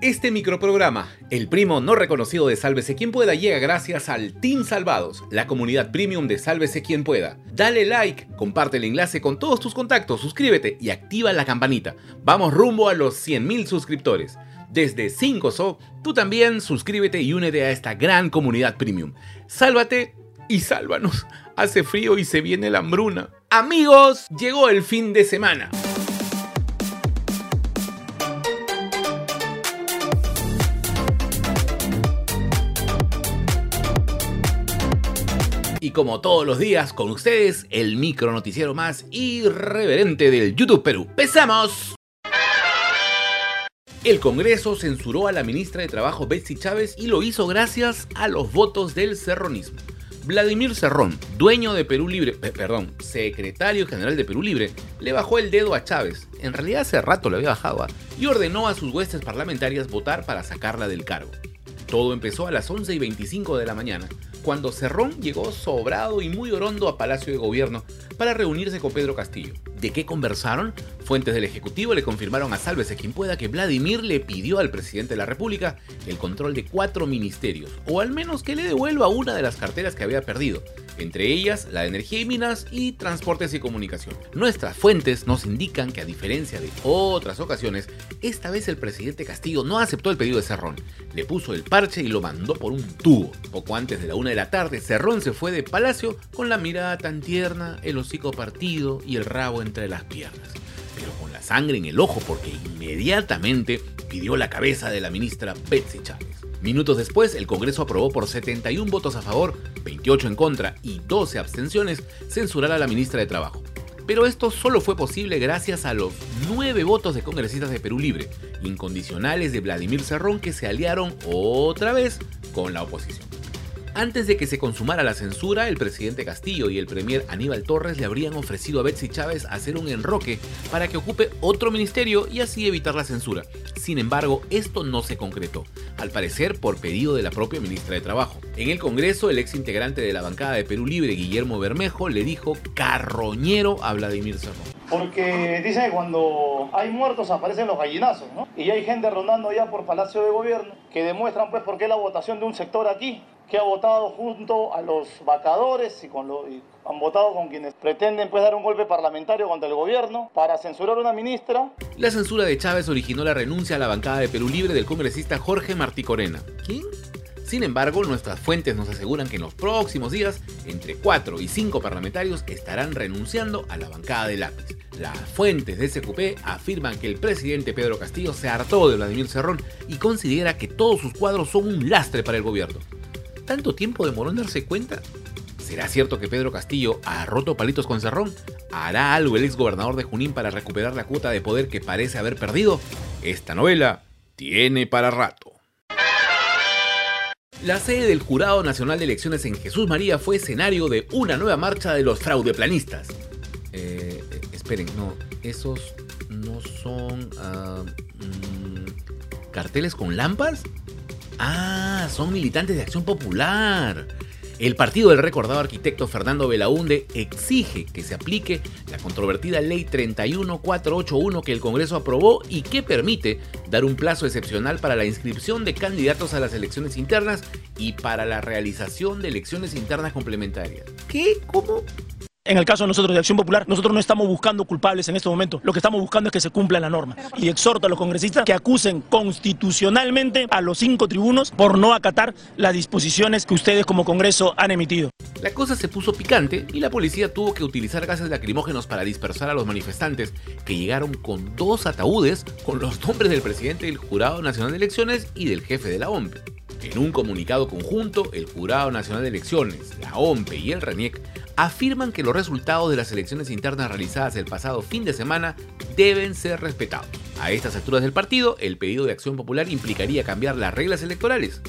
Este microprograma, el primo no reconocido de Sálvese quien pueda, llega gracias al Team Salvados, la comunidad premium de Sálvese quien pueda. Dale like, comparte el enlace con todos tus contactos, suscríbete y activa la campanita. Vamos rumbo a los 100.000 suscriptores. Desde 5SO, tú también suscríbete y únete a esta gran comunidad premium. Sálvate y sálvanos. Hace frío y se viene la hambruna. Amigos, llegó el fin de semana. Como todos los días, con ustedes, el micro noticiero más irreverente del YouTube Perú. ¡Empezamos! El Congreso censuró a la ministra de Trabajo Betsy Chávez y lo hizo gracias a los votos del serronismo. Vladimir Cerrón, dueño de Perú Libre, perdón, secretario general de Perú Libre, le bajó el dedo a Chávez, en realidad hace rato le había bajado, ¿ah? y ordenó a sus huestes parlamentarias votar para sacarla del cargo. Todo empezó a las 11 y 25 de la mañana, cuando Cerrón llegó sobrado y muy orondo a Palacio de Gobierno para reunirse con Pedro Castillo. ¿De qué conversaron? Fuentes del Ejecutivo le confirmaron a Sálvese quien pueda que Vladimir le pidió al presidente de la República el control de cuatro ministerios, o al menos que le devuelva una de las carteras que había perdido, entre ellas la de energía y minas y transportes y comunicación. Nuestras fuentes nos indican que a diferencia de otras ocasiones, esta vez el presidente Castillo no aceptó el pedido de Cerrón, le puso el parche y lo mandó por un tubo. Poco antes de la una de la tarde, Cerrón se fue de palacio con la mirada tan tierna, el hocico partido y el rabo entre las piernas, pero con sangre en el ojo porque inmediatamente pidió la cabeza de la ministra Betsy Chávez. Minutos después, el Congreso aprobó por 71 votos a favor, 28 en contra y 12 abstenciones censurar a la ministra de Trabajo. Pero esto solo fue posible gracias a los 9 votos de congresistas de Perú Libre, incondicionales de Vladimir Cerrón que se aliaron otra vez con la oposición. Antes de que se consumara la censura, el presidente Castillo y el premier Aníbal Torres le habrían ofrecido a Betsy Chávez hacer un enroque para que ocupe otro ministerio y así evitar la censura. Sin embargo, esto no se concretó, al parecer por pedido de la propia ministra de Trabajo. En el Congreso, el ex integrante de la bancada de Perú Libre, Guillermo Bermejo, le dijo carroñero a Vladimir Cerrón. Porque dice que cuando hay muertos aparecen los gallinazos, ¿no? Y hay gente rondando ya por Palacio de Gobierno que demuestran pues por qué la votación de un sector aquí que ha votado junto a los vacadores y, con lo, y han votado con quienes pretenden pues, dar un golpe parlamentario contra el gobierno para censurar a una ministra. La censura de Chávez originó la renuncia a la bancada de Perú Libre del congresista Jorge Martí Corena. ¿Quién? Sin embargo, nuestras fuentes nos aseguran que en los próximos días, entre 4 y 5 parlamentarios estarán renunciando a la bancada de lápiz. Las fuentes de SQP afirman que el presidente Pedro Castillo se hartó de Vladimir Cerrón y considera que todos sus cuadros son un lastre para el gobierno tanto tiempo demoró en darse cuenta? ¿Será cierto que Pedro Castillo ha roto palitos con Cerrón? ¿Hará algo el ex gobernador de Junín para recuperar la cuota de poder que parece haber perdido? Esta novela tiene para rato. La sede del Jurado Nacional de Elecciones en Jesús María fue escenario de una nueva marcha de los fraudeplanistas. Eh, eh esperen, no, esos no son uh, carteles con lampas. Ah, son militantes de Acción Popular. El partido del recordado arquitecto Fernando Belaunde exige que se aplique la controvertida ley 31481 que el Congreso aprobó y que permite dar un plazo excepcional para la inscripción de candidatos a las elecciones internas y para la realización de elecciones internas complementarias. ¿Qué? ¿Cómo? En el caso de nosotros de Acción Popular, nosotros no estamos buscando culpables en este momento. Lo que estamos buscando es que se cumpla la norma. Y exhorto a los congresistas que acusen constitucionalmente a los cinco tribunos por no acatar las disposiciones que ustedes como Congreso han emitido. La cosa se puso picante y la policía tuvo que utilizar gases lacrimógenos para dispersar a los manifestantes que llegaron con dos ataúdes con los nombres del presidente del Jurado Nacional de Elecciones y del jefe de la OMP. En un comunicado conjunto, el Jurado Nacional de Elecciones, la OMPE y el RENIEC afirman que los resultados de las elecciones internas realizadas el pasado fin de semana deben ser respetados. A estas alturas del partido, el pedido de acción popular implicaría cambiar las reglas electorales.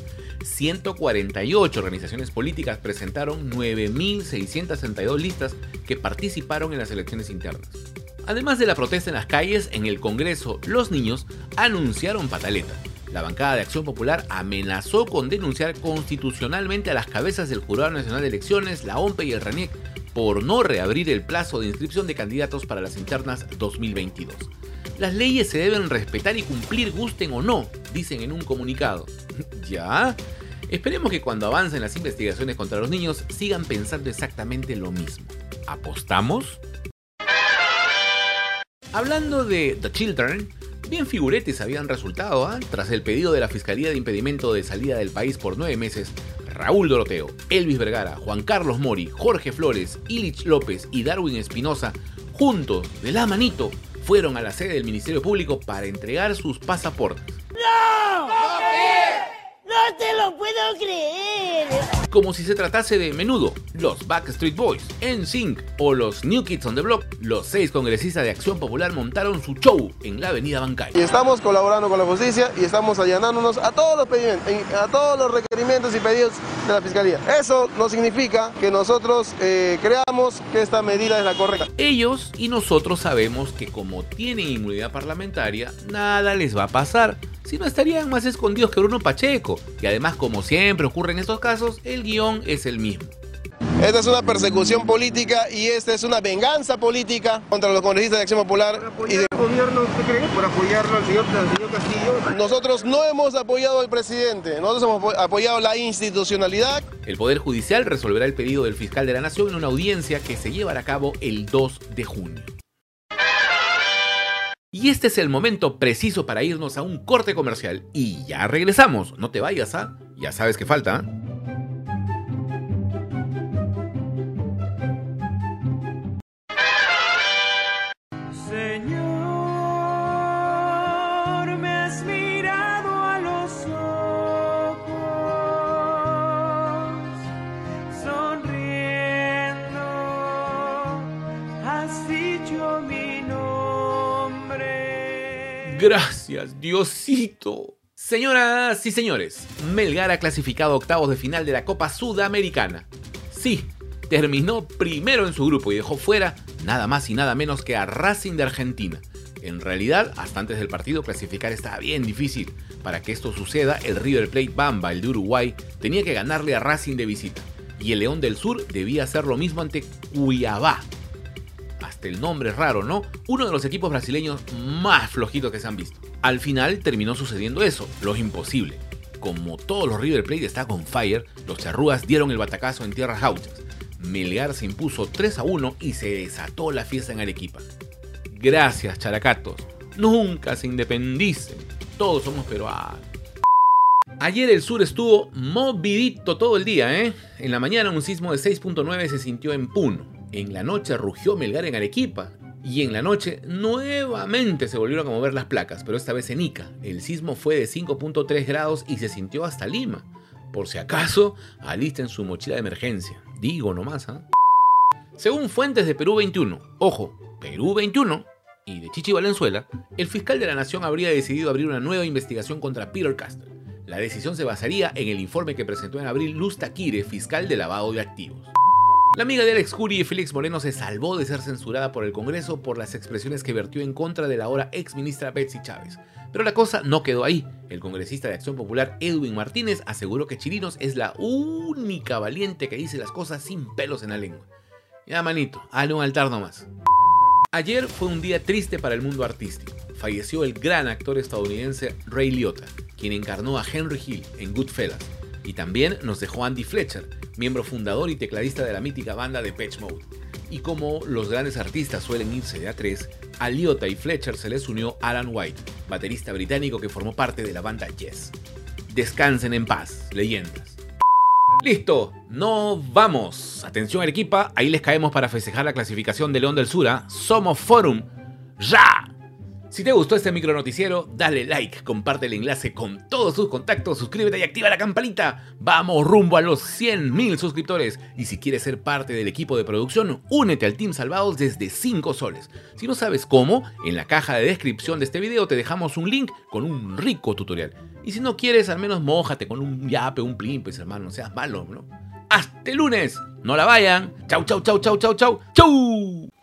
148 organizaciones políticas presentaron 9.662 listas que participaron en las elecciones internas. Además de la protesta en las calles, en el Congreso, los niños anunciaron pataleta la bancada de Acción Popular amenazó con denunciar constitucionalmente a las cabezas del Jurado Nacional de Elecciones, la OMPE y el RENIEC por no reabrir el plazo de inscripción de candidatos para las internas 2022. Las leyes se deben respetar y cumplir gusten o no, dicen en un comunicado. ¿Ya? Esperemos que cuando avancen las investigaciones contra los niños sigan pensando exactamente lo mismo. ¿Apostamos? Hablando de The Children, bien figuretes habían resultado ¿ah? tras el pedido de la Fiscalía de Impedimento de Salida del país por nueve meses. Raúl Doroteo, Elvis Vergara, Juan Carlos Mori, Jorge Flores, Illich López y Darwin Espinosa, juntos, de la manito, fueron a la sede del Ministerio Público para entregar sus pasaportes. ¡No! ¡No te lo puedo creer! Como si se tratase de Menudo, los Backstreet Boys, NSYNC o los New Kids on the Block, los seis congresistas de Acción Popular montaron su show en la avenida Bancay. Y estamos colaborando con la justicia y estamos allanándonos a todos los pedimentos, a todos los requerimientos y pedidos de la Fiscalía. Eso no significa que nosotros eh, creamos que esta medida es la correcta. Ellos y nosotros sabemos que como tienen inmunidad parlamentaria, nada les va a pasar si no estarían más escondidos que Bruno Pacheco. Y además, como siempre ocurre en estos casos, el guion es el mismo. Esta es una persecución política y esta es una venganza política contra los congresistas de Acción Popular. ¿Por y de... gobierno usted cree? ¿Por apoyarlo al señor, al señor Castillo? Nosotros no hemos apoyado al presidente, nosotros hemos apoyado la institucionalidad. El Poder Judicial resolverá el pedido del fiscal de la Nación en una audiencia que se llevará a cabo el 2 de junio. Y este es el momento preciso para irnos a un corte comercial. Y ya regresamos. No te vayas, ¿ah? Ya sabes que falta. Señor, Gracias, Diosito. Señoras y señores, Melgar ha clasificado octavos de final de la Copa Sudamericana. Sí, terminó primero en su grupo y dejó fuera nada más y nada menos que a Racing de Argentina. En realidad, hasta antes del partido clasificar estaba bien difícil. Para que esto suceda, el River Plate Bamba, el de Uruguay, tenía que ganarle a Racing de visita. Y el León del Sur debía hacer lo mismo ante Cuiabá. El nombre es raro, ¿no? Uno de los equipos brasileños más flojitos que se han visto. Al final terminó sucediendo eso, lo imposible. Como todos los River Plate está con fire, los charrúas dieron el batacazo en tierras gauchas. Melgar se impuso 3 a 1 y se desató la fiesta en Arequipa. Gracias, characatos. Nunca se independicen. Todos somos peruanos. Ayer el sur estuvo movidito todo el día, ¿eh? En la mañana un sismo de 6.9 se sintió en Puno. En la noche rugió Melgar en Arequipa. Y en la noche nuevamente se volvieron a mover las placas, pero esta vez en Ica. El sismo fue de 5.3 grados y se sintió hasta Lima. Por si acaso, alisten su mochila de emergencia. Digo nomás, ¿ah? Según fuentes de Perú 21, ojo, Perú 21 y de Chichi Valenzuela, el fiscal de la Nación habría decidido abrir una nueva investigación contra Peter Castro. La decisión se basaría en el informe que presentó en abril Luz Taquire, fiscal de lavado de activos. La amiga de Alex Curi, Félix Moreno, se salvó de ser censurada por el Congreso por las expresiones que vertió en contra de la ahora ex ministra Betsy Chávez. Pero la cosa no quedó ahí. El congresista de Acción Popular Edwin Martínez aseguró que Chirinos es la única valiente que dice las cosas sin pelos en la lengua. Ya, manito, hazle un altar nomás. Ayer fue un día triste para el mundo artístico. Falleció el gran actor estadounidense Ray Liotta, quien encarnó a Henry Hill en Goodfellas. Y también nos dejó Andy Fletcher, miembro fundador y tecladista de la mítica banda de Patch Mode. Y como los grandes artistas suelen irse de a tres, a Liotta y Fletcher se les unió Alan White, baterista británico que formó parte de la banda Yes. Descansen en paz, leyendas. Listo, no vamos. Atención Arequipa, ahí les caemos para festejar la clasificación de León del Sura. Somos Forum. ¡Ya! Si te gustó este micro noticiero, dale like, comparte el enlace con todos sus contactos, suscríbete y activa la campanita. Vamos rumbo a los 100.000 suscriptores. Y si quieres ser parte del equipo de producción, únete al Team Salvados desde 5 soles. Si no sabes cómo, en la caja de descripción de este video te dejamos un link con un rico tutorial. Y si no quieres, al menos mójate con un yape, un plin, pues hermano, no seas malo, ¿no? ¡Hasta el lunes! ¡No la vayan! ¡Chau, chau, chau, chau, chau, chau! ¡Chau!